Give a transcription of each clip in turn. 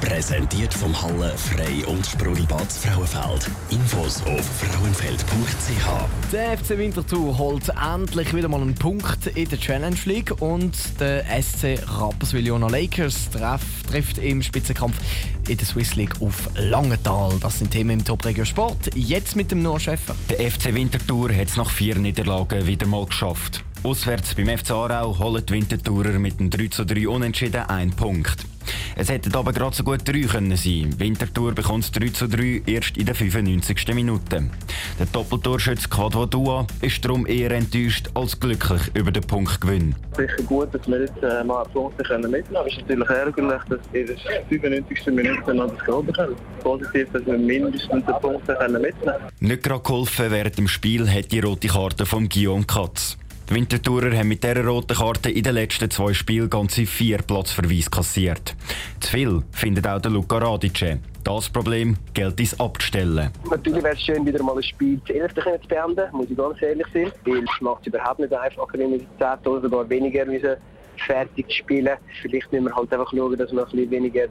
Präsentiert vom Halle Frei und Sprudelbad Frauenfeld. Infos auf frauenfeld.ch. Der FC Winterthur holt endlich wieder mal einen Punkt in der Challenge League und der SC Rapperswil-Jona Lakers treff, trifft im Spitzenkampf in der Swiss League auf Langenthal. Das sind Themen im Top Regio Sport. Jetzt mit dem Noah Schäfer. Der FC Winterthur hat es nach vier Niederlagen wieder mal geschafft. Auswärts beim FC Aarau holen die Winterthurer mit dem 3 zu 3 Unentschieden einen Punkt. Es hätten aber gerade so gut drei können sein. Winterthur bekommt das 3 zu 3 erst in der 95. Minute. Der Doppeltorschütze Quadvo Dua ist darum eher enttäuscht als glücklich über den Punktgewinn. Sicher gut, dass wir jetzt äh, mal Punkte können mitnehmen können. Es ist natürlich ärgerlich, dass wir in der 95. Minute noch das Goal bekommen. Positiv, dass wir mindestens den Punkt können mitnehmen können. Nicht gerade geholfen während dem Spiel hat die rote Karte von Guillaume Katz. Die Winterthurer haben mit dieser roten Karte in den letzten zwei Spielen ganze vier Platzverweise kassiert. Zu viel findet auch der Luca Radice. Das Problem gilt es abzustellen. Natürlich wäre es schön, wieder mal ein Spiel zu 11. zu beenden, muss ich ganz ehrlich sein. Weil es macht es überhaupt nicht einfacher, wenn wir 10 oder sogar weniger müssen fertig spielen Vielleicht müssen wir halt einfach schauen, dass wir ein bisschen weniger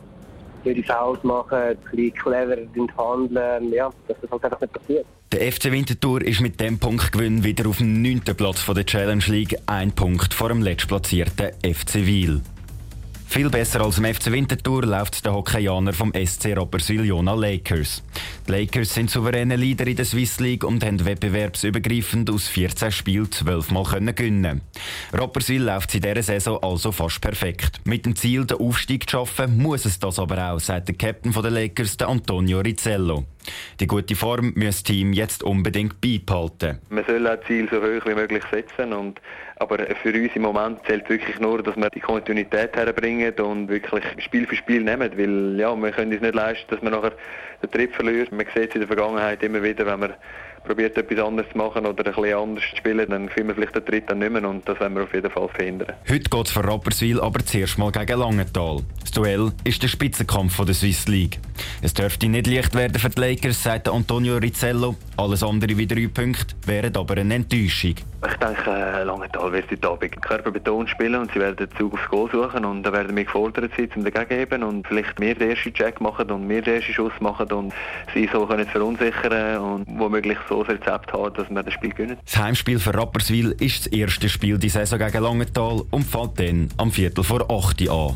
die Fouls machen, ein bisschen clever handeln, ja, dass das halt einfach nicht passiert. Der FC Winterthur ist mit dem Punktgewinn wieder auf dem 9. Platz der Challenge League, ein Punkt vor dem letztplatzierten FC Wiel. Viel besser als im FC Winterthur läuft der Hockeyaner vom SC Rapperswil-Jona Lakers. Die Lakers sind souveräne Leader in der Swiss League und haben wettbewerbsübergreifend aus 14 Spielen 12 Mal gewinnen Rapperswil läuft in dieser Saison also fast perfekt. Mit dem Ziel, den Aufstieg zu schaffen, muss es das aber auch, sagt der Captain der Lakers, der Antonio Rizzello. Die gute Form muss das Team jetzt unbedingt beibehalten. Man soll auch Ziel so hoch wie möglich setzen. Und, aber für uns im Moment zählt wirklich nur, dass wir die Kontinuität herbringen und wirklich Spiel für Spiel nehmen. Weil ja, wir können uns nicht leisten, dass wir nachher den Trip verlieren. Man sieht es in der Vergangenheit immer wieder, wenn man probiert etwas anderes zu machen oder ein bisschen anders zu spielen, dann finden wir vielleicht den dritten nicht mehr und das wollen wir auf jeden Fall verhindern. Heute geht es für Rapperswil aber zuerst mal gegen Langenthal. Das Duell ist der Spitzenkampf der Swiss League. Es dürfte nicht leicht werden für die Lakers, sagt Antonio Rizzello. Alles andere wie drei Punkte wären aber eine Enttäuschung. Ich denke, äh, Langenthal wird heute Abend Körperbeton spielen und sie werden den Zug aufs Goal suchen und da werden wir gefordert sein, um dagegen geben und vielleicht mehr den ersten Check machen und mehr den ersten Schuss machen und sie so können verunsichern und womöglich so das Rezept haben, dass wir das Spiel gewinnen. Das Heimspiel für Rapperswil ist das erste Spiel die Saison gegen Langenthal und fällt dann am Viertel vor 8 an.